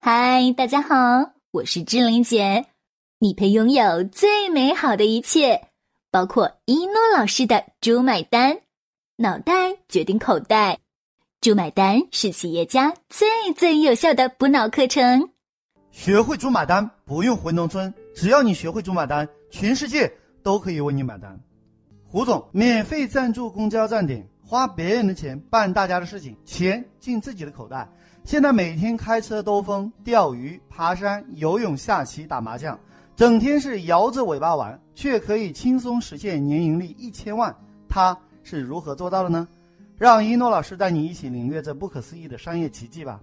嗨，大家好，我是志玲姐。你配拥有最美好的一切，包括一诺老师的“猪买单”，脑袋决定口袋，“猪买单”是企业家最最有效的补脑课程。学会“猪买单”，不用回农村，只要你学会“猪买单”，全世界都可以为你买单。胡总免费赞助公交站点，花别人的钱办大家的事情，钱进自己的口袋。现在每天开车兜风、钓鱼、爬山、游泳、下棋、打麻将，整天是摇着尾巴玩，却可以轻松实现年盈利一千万。他是如何做到的呢？让一诺老师带你一起领略这不可思议的商业奇迹吧。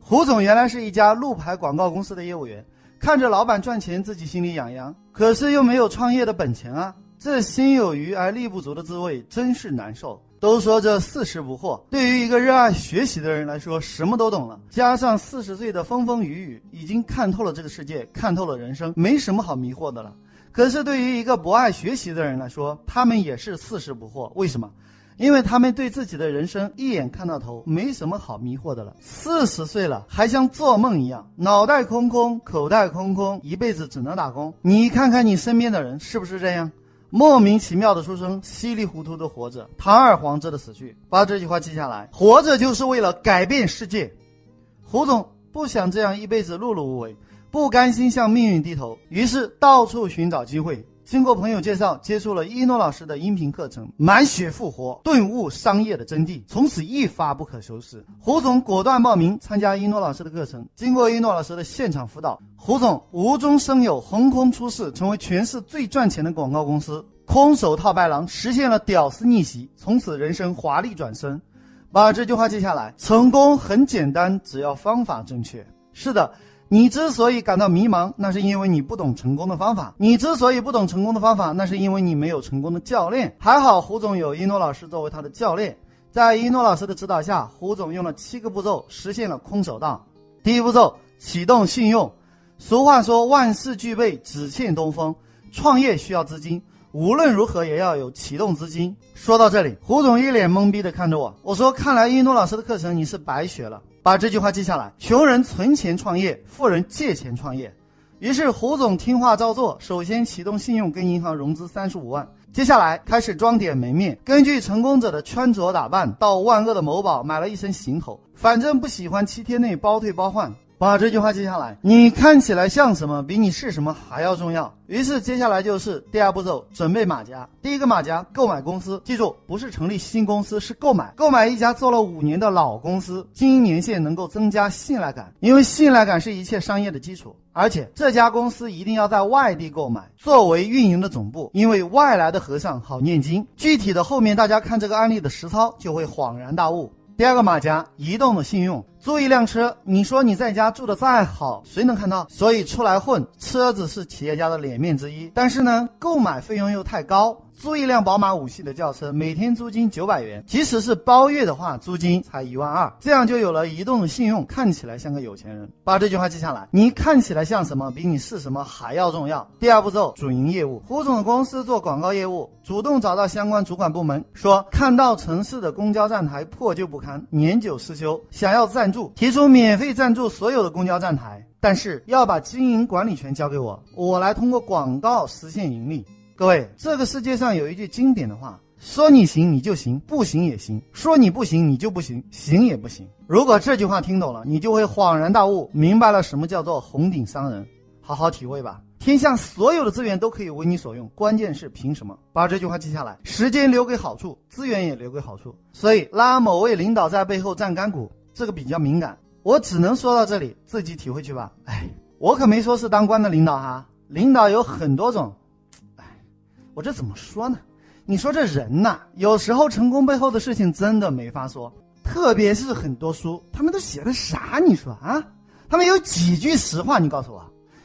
胡总原来是一家路牌广告公司的业务员，看着老板赚钱，自己心里痒痒，可是又没有创业的本钱啊，这心有余而力不足的滋味真是难受。都说这四十不惑，对于一个热爱学习的人来说，什么都懂了。加上四十岁的风风雨雨，已经看透了这个世界，看透了人生，没什么好迷惑的了。可是对于一个不爱学习的人来说，他们也是四十不惑。为什么？因为他们对自己的人生一眼看到头，没什么好迷惑的了。四十岁了，还像做梦一样，脑袋空空，口袋空空，一辈子只能打工。你看看你身边的人，是不是这样？莫名其妙的出生，稀里糊涂的活着，堂而皇之的死去。把这句话记下来：活着就是为了改变世界。胡总不想这样一辈子碌碌无为，不甘心向命运低头，于是到处寻找机会。经过朋友介绍，接触了一诺老师的音频课程，满血复活，顿悟商业的真谛，从此一发不可收拾。胡总果断报名参加一诺老师的课程。经过一诺老师的现场辅导，胡总无中生有，横空出世，成为全市最赚钱的广告公司，空手套白狼，实现了屌丝逆袭，从此人生华丽转身。把这句话记下来：成功很简单，只要方法正确。是的。你之所以感到迷茫，那是因为你不懂成功的方法。你之所以不懂成功的方法，那是因为你没有成功的教练。还好胡总有一诺老师作为他的教练，在一诺老师的指导下，胡总用了七个步骤实现了空手道。第一步骤，启动信用。俗话说，万事俱备，只欠东风。创业需要资金，无论如何也要有启动资金。说到这里，胡总一脸懵逼的看着我，我说：“看来一诺老师的课程你是白学了。”把这句话记下来：穷人存钱创业，富人借钱创业。于是胡总听话照做，首先启动信用，跟银行融资三十五万。接下来开始装点门面，根据成功者的穿着打扮，到万恶的某宝买了一身行头，反正不喜欢七天内包退包换。把这句话记下来，你看起来像什么，比你是什么还要重要。于是接下来就是第二步骤，准备马甲。第一个马甲，购买公司。记住，不是成立新公司，是购买。购买一家做了五年的老公司，经营年限能够增加信赖感，因为信赖感是一切商业的基础。而且这家公司一定要在外地购买，作为运营的总部，因为外来的和尚好念经。具体的后面大家看这个案例的实操，就会恍然大悟。第二个马甲，移动的信用。租一辆车，你说你在家住的再好，谁能看到？所以出来混，车子是企业家的脸面之一。但是呢，购买费用又太高。租一辆宝马五系的轿车，每天租金九百元，即使是包月的话，租金才一万二，这样就有了移动的信用，看起来像个有钱人。把这句话记下来，你看起来像什么，比你是什么还要重要。第二步骤，主营业务。胡总的公司做广告业务，主动找到相关主管部门，说看到城市的公交站台破旧不堪，年久失修，想要赞助，提出免费赞助所有的公交站台，但是要把经营管理权交给我，我来通过广告实现盈利。各位，这个世界上有一句经典的话，说你行你就行，不行也行；说你不行你就不行，行也不行。如果这句话听懂了，你就会恍然大悟，明白了什么叫做红顶商人。好好体会吧，天下所有的资源都可以为你所用，关键是凭什么？把这句话记下来，时间留给好处，资源也留给好处。所以拉某位领导在背后站干股，这个比较敏感，我只能说到这里，自己体会去吧。哎，我可没说是当官的领导哈，领导有很多种。我这怎么说呢？你说这人呐，有时候成功背后的事情真的没法说。特别是很多书，他们都写的啥？你说啊？他们有几句实话？你告诉我，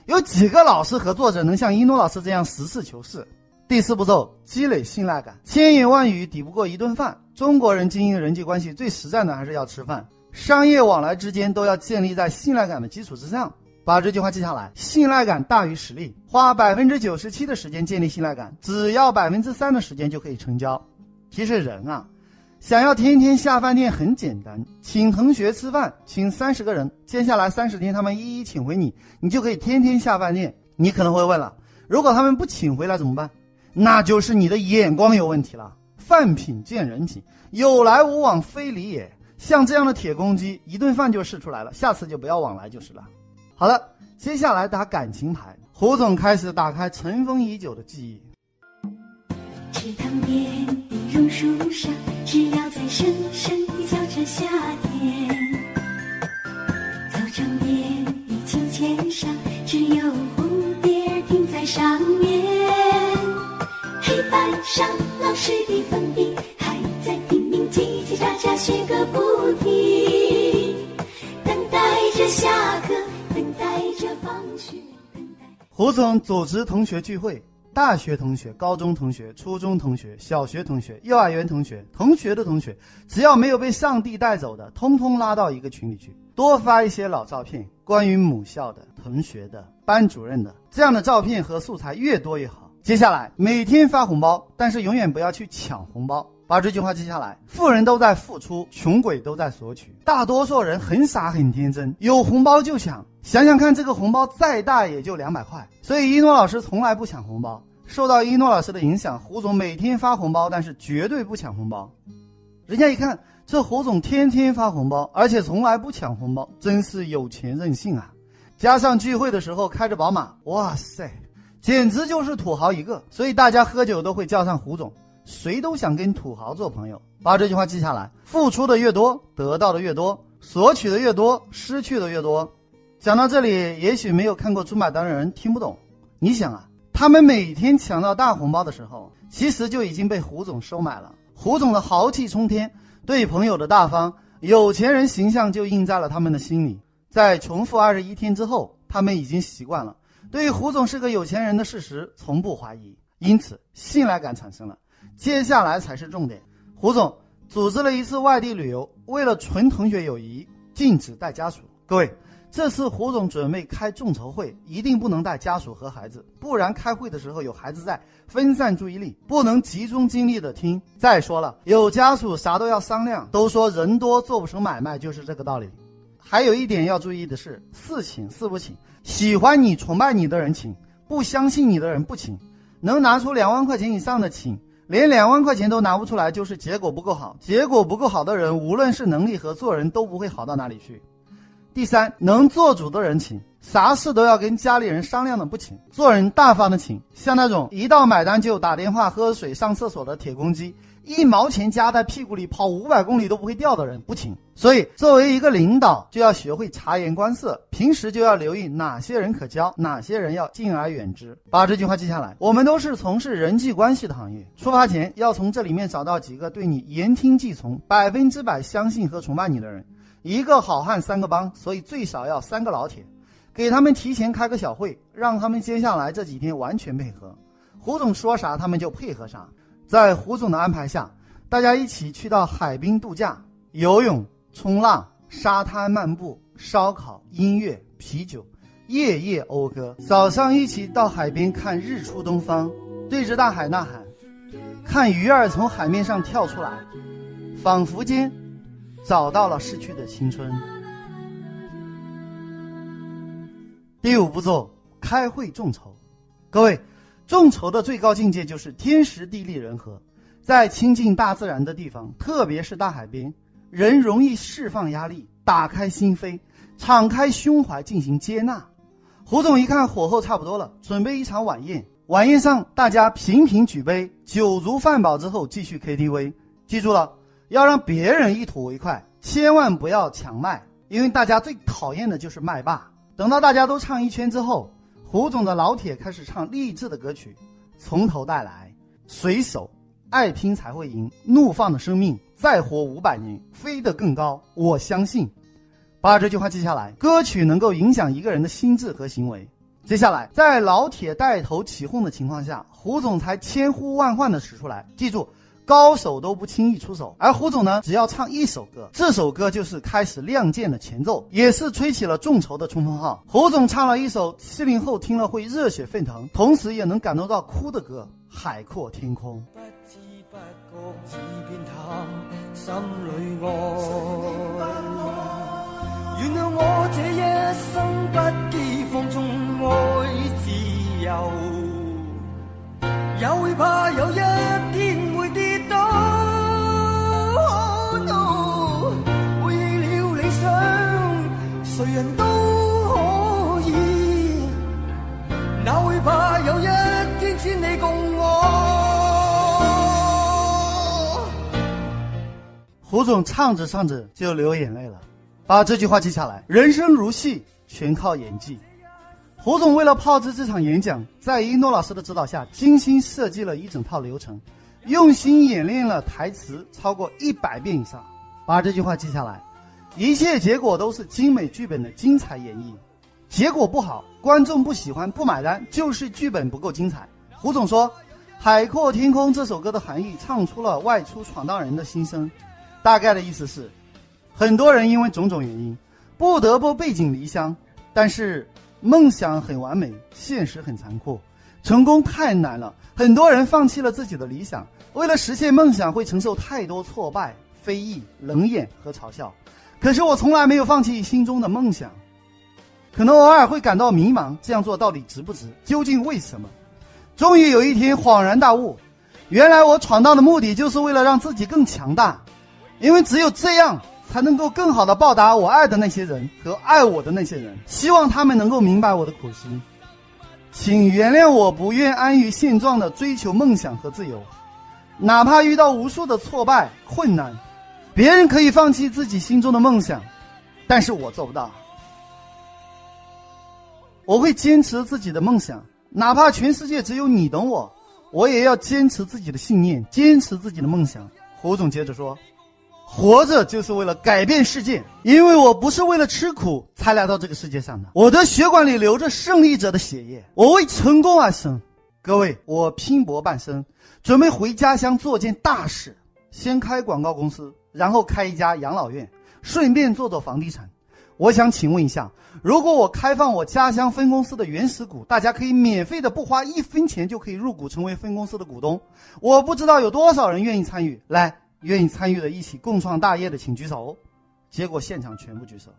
有几个老师和作者能像一诺老师这样实事求是？第四步骤，积累信赖感。千言万语抵不过一顿饭。中国人经营人际关系最实战的还是要吃饭，商业往来之间都要建立在信赖感的基础之上。把这句话记下来，信赖感大于实力。花百分之九十七的时间建立信赖感，只要百分之三的时间就可以成交。其实人啊，想要天天下饭店很简单，请同学吃饭，请三十个人，接下来三十天他们一一请回你，你就可以天天下饭店。你可能会问了，如果他们不请回来怎么办？那就是你的眼光有问题了。饭品见人品，有来无往非礼也。像这样的铁公鸡，一顿饭就试出来了，下次就不要往来就是了。好了，接下来打感情牌，胡总开始打开尘封已久的记忆。池塘边的榕树上，只要在深深的笑着夏天；操场边的秋千上，只有蝴蝶停在上面。黑板上老师的粉笔，还在拼命叽叽喳喳写个不停。等待着下课，胡总组织同学聚会。大学同学、高中同学、初中同学、小学同学、幼儿园同学、同学的同学，只要没有被上帝带走的，通通拉到一个群里去，多发一些老照片，关于母校的、同学的、班主任的，这样的照片和素材越多越好。接下来每天发红包，但是永远不要去抢红包。把这句话记下来：富人都在付出，穷鬼都在索取。大多数人很傻很天真，有红包就抢。想想看，这个红包再大也就两百块，所以一诺老师从来不抢红包。受到一诺老师的影响，胡总每天发红包，但是绝对不抢红包。人家一看，这胡总天天发红包，而且从来不抢红包，真是有钱任性啊！加上聚会的时候开着宝马，哇塞，简直就是土豪一个。所以大家喝酒都会叫上胡总。谁都想跟土豪做朋友，把这句话记下来：付出的越多，得到的越多；索取的越多，失去的越多。讲到这里，也许没有看过《猪买单》的人听不懂。你想啊，他们每天抢到大红包的时候，其实就已经被胡总收买了。胡总的豪气冲天，对朋友的大方，有钱人形象就印在了他们的心里。在重复二十一天之后，他们已经习惯了，对于胡总是个有钱人的事实从不怀疑，因此信赖感产生了。接下来才是重点。胡总组织了一次外地旅游，为了纯同学友谊，禁止带家属。各位，这次胡总准备开众筹会，一定不能带家属和孩子，不然开会的时候有孩子在，分散注意力，不能集中精力的听。再说了，有家属啥都要商量，都说人多做不成买卖，就是这个道理。还有一点要注意的是，四请四不请，喜欢你、崇拜你的人请，不相信你的人不请，能拿出两万块钱以上的请。连两万块钱都拿不出来，就是结果不够好。结果不够好的人，无论是能力和做人都不会好到哪里去。第三，能做主的人请，啥事都要跟家里人商量的不请，做人大方的请。像那种一到买单就打电话、喝水、上厕所的铁公鸡。一毛钱夹在屁股里跑五百公里都不会掉的人不请，所以作为一个领导就要学会察言观色，平时就要留意哪些人可交，哪些人要敬而远之。把这句话记下来。我们都是从事人际关系的行业，出发前要从这里面找到几个对你言听计从、百分之百相信和崇拜你的人。一个好汉三个帮，所以最少要三个老铁，给他们提前开个小会，让他们接下来这几天完全配合，胡总说啥他们就配合啥。在胡总的安排下，大家一起去到海滨度假、游泳、冲浪、沙滩漫步、烧烤、音乐、啤酒，夜夜讴歌。早上一起到海边看日出东方，对着大海呐喊，看鱼儿从海面上跳出来，仿佛间找到了逝去的青春。第五步骤：开会众筹，各位。众筹的最高境界就是天时地利人和，在亲近大自然的地方，特别是大海边，人容易释放压力，打开心扉，敞开胸怀进行接纳。胡总一看火候差不多了，准备一场晚宴。晚宴上大家频频举杯，酒足饭饱之后继续 KTV。记住了，要让别人一吐为快，千万不要抢麦，因为大家最讨厌的就是麦霸。等到大家都唱一圈之后。胡总的老铁开始唱励志的歌曲，从头带来。水手，爱拼才会赢。怒放的生命，再活五百年，飞得更高。我相信，把这句话记下来。歌曲能够影响一个人的心智和行为。接下来，在老铁带头起哄的情况下，胡总才千呼万唤的使出来。记住。高手都不轻易出手，而胡总呢，只要唱一首歌，这首歌就是开始亮剑的前奏，也是吹起了众筹的冲锋号。胡总唱了一首七零后听了会热血沸腾，同时也能感动到哭的歌《海阔天空》。心里爱。原谅我这一生不羁放纵爱自由，也会怕有一胡总唱着唱着就流眼泪了，把这句话记下来：人生如戏，全靠演技。胡总为了炮制这场演讲，在一诺老师的指导下，精心设计了一整套流程，用心演练了台词超过一百遍以上。把这句话记下来，一切结果都是精美剧本的精彩演绎。结果不好，观众不喜欢、不买单，就是剧本不够精彩。胡总说，《海阔天空》这首歌的含义唱出了外出闯荡人的心声，大概的意思是，很多人因为种种原因，不得不背井离乡，但是梦想很完美，现实很残酷，成功太难了，很多人放弃了自己的理想，为了实现梦想会承受太多挫败、非议、冷眼和嘲笑。可是我从来没有放弃心中的梦想。可能偶尔会感到迷茫，这样做到底值不值？究竟为什么？终于有一天恍然大悟，原来我闯荡的目的就是为了让自己更强大，因为只有这样才能够更好的报答我爱的那些人和爱我的那些人，希望他们能够明白我的苦心。请原谅我不愿安于现状的追求梦想和自由，哪怕遇到无数的挫败困难，别人可以放弃自己心中的梦想，但是我做不到。我会坚持自己的梦想，哪怕全世界只有你懂我，我也要坚持自己的信念，坚持自己的梦想。胡总接着说：“活着就是为了改变世界，因为我不是为了吃苦才来到这个世界上的，我的血管里流着胜利者的血液，我为成功而生。各位，我拼搏半生，准备回家乡做件大事，先开广告公司，然后开一家养老院，顺便做做房地产。我想请问一下。”如果我开放我家乡分公司的原始股，大家可以免费的不花一分钱就可以入股成为分公司的股东。我不知道有多少人愿意参与，来，愿意参与的一起共创大业的请举手。结果现场全部举手。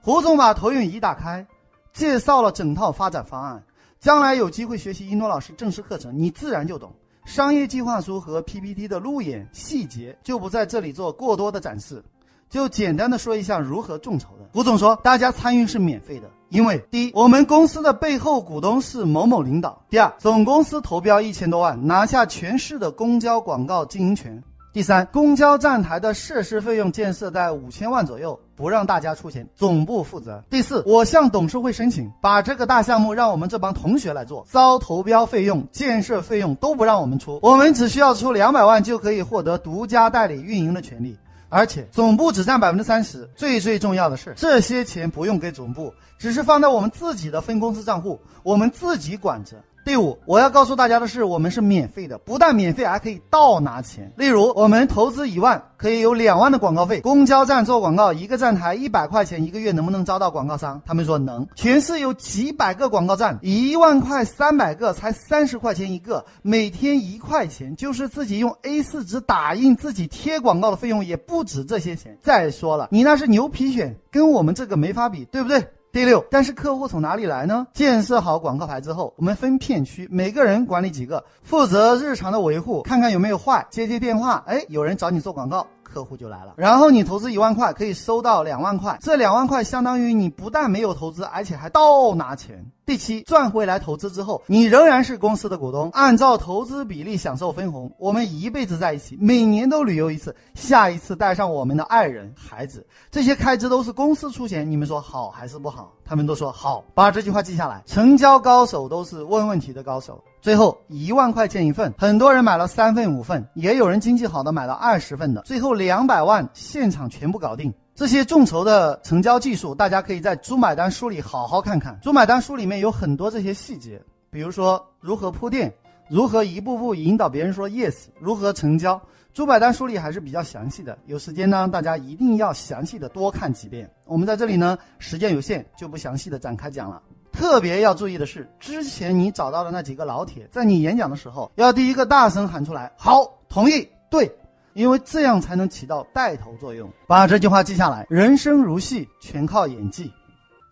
胡总把投影仪打开，介绍了整套发展方案。将来有机会学习一诺老师正式课程，你自然就懂。商业计划书和 PPT 的路演细节就不在这里做过多的展示。就简单的说一下如何众筹的。胡总说，大家参与是免费的，因为第一，我们公司的背后股东是某某领导；第二，总公司投标一千多万，拿下全市的公交广告经营权；第三，公交站台的设施费用建设在五千万左右，不让大家出钱，总部负责；第四，我向董事会申请，把这个大项目让我们这帮同学来做，招投标费用、建设费用都不让我们出，我们只需要出两百万就可以获得独家代理运营的权利。而且总部只占百分之三十，最最重要的是，这些钱不用给总部，只是放在我们自己的分公司账户，我们自己管着。第五，我要告诉大家的是，我们是免费的，不但免费，还可以倒拿钱。例如，我们投资一万，可以有两万的广告费。公交站做广告，一个站台一百块钱一个月，能不能招到广告商？他们说能。全市有几百个广告站，一万块三百个，才三十块钱一个，每天一块钱，就是自己用 A4 纸打印、自己贴广告的费用也不止这些钱。再说了，你那是牛皮癣，跟我们这个没法比，对不对？第六，但是客户从哪里来呢？建设好广告牌之后，我们分片区，每个人管理几个，负责日常的维护，看看有没有坏，接接电话。哎，有人找你做广告，客户就来了。然后你投资一万块，可以收到两万块，这两万块相当于你不但没有投资，而且还倒拿钱。第七，赚回来投资之后，你仍然是公司的股东，按照投资比例享受分红。我们一辈子在一起，每年都旅游一次，下一次带上我们的爱人、孩子，这些开支都是公司出钱。你们说好还是不好？他们都说好，把这句话记下来。成交高手都是问问题的高手。最后一万块钱一份，很多人买了三份、五份，也有人经济好的买了二十份的，最后两百万现场全部搞定。这些众筹的成交技术，大家可以在《猪买单》书里好好看看。《猪买单》书里面有很多这些细节，比如说如何铺垫，如何一步步引导别人说 yes，如何成交。《猪买单》书里还是比较详细的，有时间呢，大家一定要详细的多看几遍。我们在这里呢，时间有限，就不详细的展开讲了。特别要注意的是，之前你找到的那几个老铁，在你演讲的时候，要第一个大声喊出来，好，同意，对。因为这样才能起到带头作用。把这句话记下来：人生如戏，全靠演技。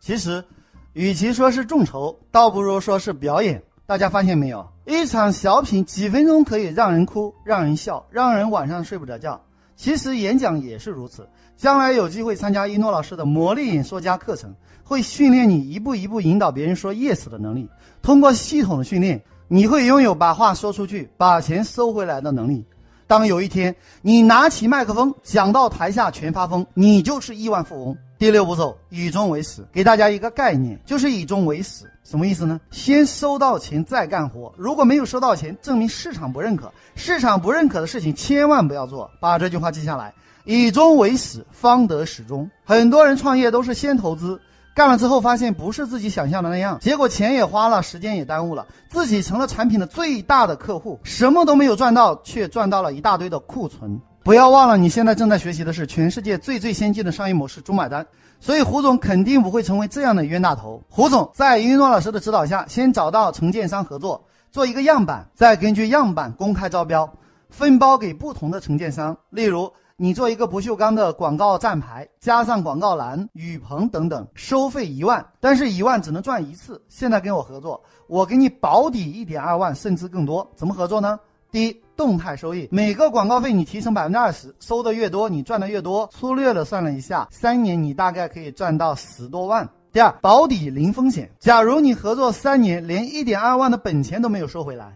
其实，与其说是众筹，倒不如说是表演。大家发现没有？一场小品几分钟可以让人哭、让人笑、让人晚上睡不着觉。其实演讲也是如此。将来有机会参加一诺老师的魔力演说家课程，会训练你一步一步引导别人说 yes 的能力。通过系统的训练，你会拥有把话说出去、把钱收回来的能力。当有一天你拿起麦克风讲到台下全发疯，你就是亿万富翁。第六步骤，以终为始，给大家一个概念，就是以终为始，什么意思呢？先收到钱再干活。如果没有收到钱，证明市场不认可。市场不认可的事情，千万不要做。把这句话记下来。以终为始，方得始终。很多人创业都是先投资，干了之后发现不是自己想象的那样，结果钱也花了，时间也耽误了，自己成了产品的最大的客户，什么都没有赚到，却赚到了一大堆的库存。不要忘了，你现在正在学习的是全世界最最先进的商业模式——中买单。所以胡总肯定不会成为这样的冤大头。胡总在一诺老师的指导下，先找到承建商合作，做一个样板，再根据样板公开招标，分包给不同的承建商，例如。你做一个不锈钢的广告站牌，加上广告栏、雨棚等等，收费一万，但是一万只能赚一次。现在跟我合作，我给你保底一点二万，甚至更多。怎么合作呢？第一，动态收益，每个广告费你提成百分之二十，收的越多，你赚的越多。粗略的算了一下，三年你大概可以赚到十多万。第二，保底零风险，假如你合作三年，连一点二万的本钱都没有收回来。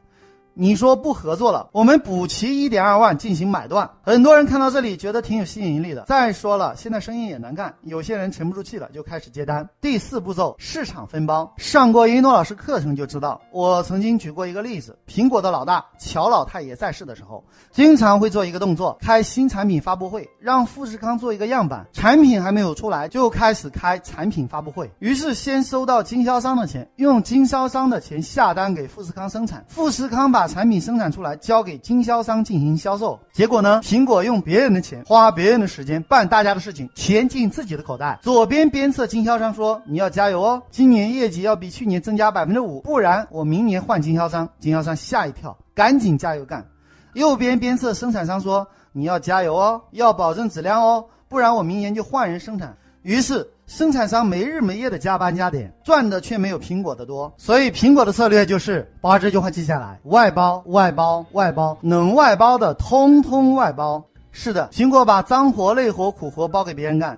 你说不合作了，我们补齐一点二万进行买断。很多人看到这里觉得挺有吸引力的。再说了，现在生意也难干，有些人沉不住气了，就开始接单。第四步骤，市场分包。上过一诺老师课程就知道，我曾经举过一个例子：苹果的老大乔老太爷在世的时候，经常会做一个动作，开新产品发布会，让富士康做一个样板。产品还没有出来，就开始开产品发布会。于是先收到经销商的钱，用经销商的钱下单给富士康生产，富士康把。产品生产出来，交给经销商进行销售。结果呢？苹果用别人的钱，花别人的时间办大家的事情，钱进自己的口袋。左边鞭策经销商说：“你要加油哦，今年业绩要比去年增加百分之五，不然我明年换经销商。”经销商吓一跳，赶紧加油干。右边鞭策生产商说：“你要加油哦，要保证质量哦，不然我明年就换人生产。”于是。生产商没日没夜的加班加点，赚的却没有苹果的多。所以苹果的策略就是把这句话记下来：外包、外包、外包，能外包的通通外包。是的，苹果把脏活累活苦活包给别人干。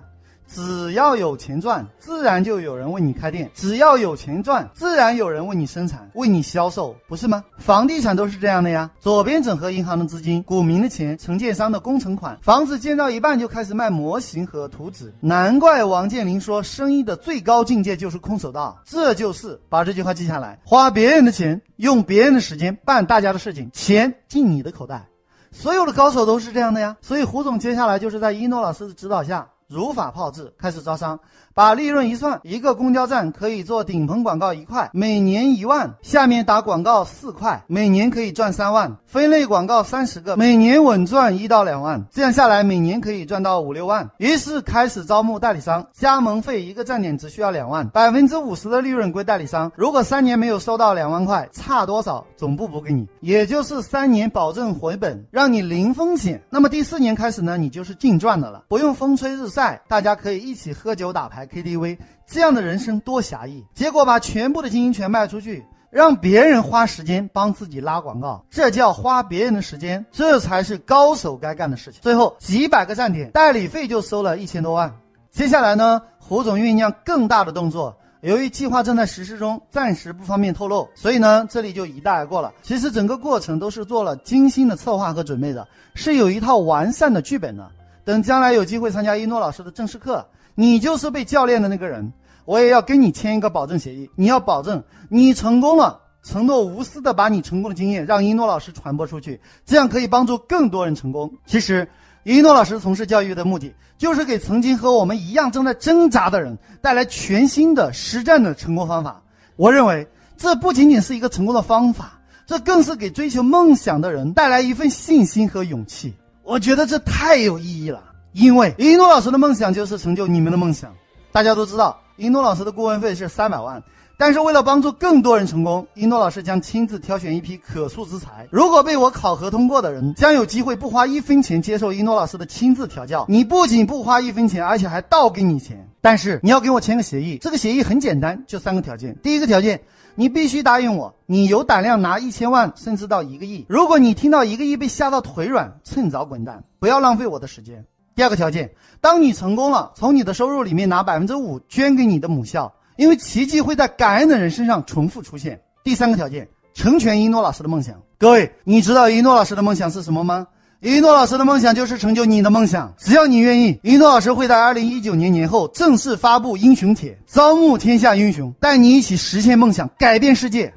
只要有钱赚，自然就有人为你开店；只要有钱赚，自然有人为你生产、为你销售，不是吗？房地产都是这样的呀。左边整合银行的资金、股民的钱、承建商的工程款，房子建到一半就开始卖模型和图纸。难怪王健林说，生意的最高境界就是空手道。这就是把这句话记下来：花别人的钱，用别人的时间办大家的事情，钱进你的口袋。所有的高手都是这样的呀。所以胡总接下来就是在一诺老师的指导下。如法炮制，开始招商。把利润一算，一个公交站可以做顶棚广告一块，每年一万；下面打广告四块，每年可以赚三万；分类广告三十个，每年稳赚一到两万。这样下来，每年可以赚到五六万。于是开始招募代理商，加盟费一个站点只需要两万，百分之五十的利润归代理商。如果三年没有收到两万块，差多少总部补给你，也就是三年保证回本，让你零风险。那么第四年开始呢，你就是净赚的了，不用风吹日晒，大家可以一起喝酒打牌。KTV 这样的人生多狭义，结果把全部的经营权卖出去，让别人花时间帮自己拉广告，这叫花别人的时间，这才是高手该干的事情。最后几百个站点代理费就收了一千多万。接下来呢，胡总酝酿更大的动作，由于计划正在实施中，暂时不方便透露，所以呢，这里就一带而过了。其实整个过程都是做了精心的策划和准备的，是有一套完善的剧本的。等将来有机会参加一诺老师的正式课。你就是被教练的那个人，我也要跟你签一个保证协议。你要保证你成功了，承诺无私的把你成功的经验让一诺老师传播出去，这样可以帮助更多人成功。其实，一诺老师从事教育的目的，就是给曾经和我们一样正在挣扎的人带来全新的实战的成功方法。我认为，这不仅仅是一个成功的方法，这更是给追求梦想的人带来一份信心和勇气。我觉得这太有意义了。因为一诺老师的梦想就是成就你们的梦想。大家都知道，一诺老师的顾问费是三百万，但是为了帮助更多人成功，一诺老师将亲自挑选一批可塑之才。如果被我考核通过的人，将有机会不花一分钱接受一诺老师的亲自调教。你不仅不花一分钱，而且还倒给你钱。但是你要给我签个协议，这个协议很简单，就三个条件。第一个条件，你必须答应我，你有胆量拿一千万，甚至到一个亿。如果你听到一个亿被吓到腿软，趁早滚蛋，不要浪费我的时间。第二个条件，当你成功了，从你的收入里面拿百分之五捐给你的母校。因为奇迹会在感恩的人身上重复出现。第三个条件，成全一诺老师的梦想。各位，你知道一诺老师的梦想是什么吗？一诺老师的梦想就是成就你的梦想。只要你愿意，一诺老师会在二零一九年年后正式发布英雄帖，招募天下英雄，带你一起实现梦想，改变世界。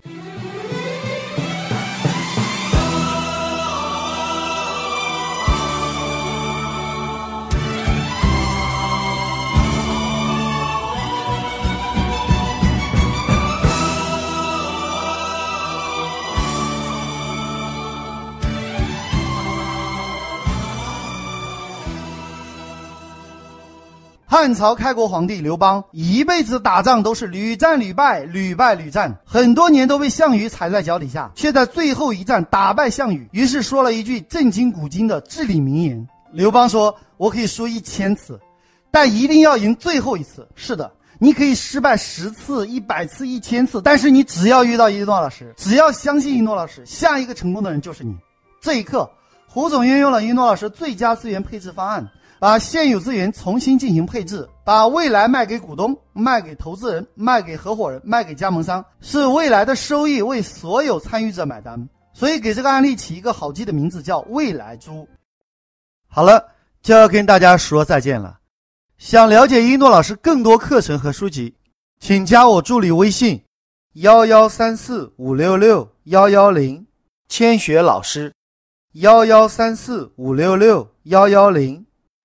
汉朝开国皇帝刘邦一辈子打仗都是屡战屡败，屡败屡战，很多年都被项羽踩在脚底下，却在最后一战打败项羽。于是说了一句震惊古今的至理名言：刘邦说：“我可以输一千次，但一定要赢最后一次。”是的，你可以失败十次、一百次、一千次，但是你只要遇到一诺老师，只要相信一诺老师，下一个成功的人就是你。这一刻，胡总运用了一诺老师最佳资源配置方案。把现有资源重新进行配置，把未来卖给股东、卖给投资人、卖给合伙人、卖给加盟商，是未来的收益为所有参与者买单。所以给这个案例起一个好记的名字，叫“未来猪”。好了，就要跟大家说再见了。想了解一诺老师更多课程和书籍，请加我助理微信：幺幺三四五六六幺幺零，千雪老师：幺幺三四五六六幺幺零。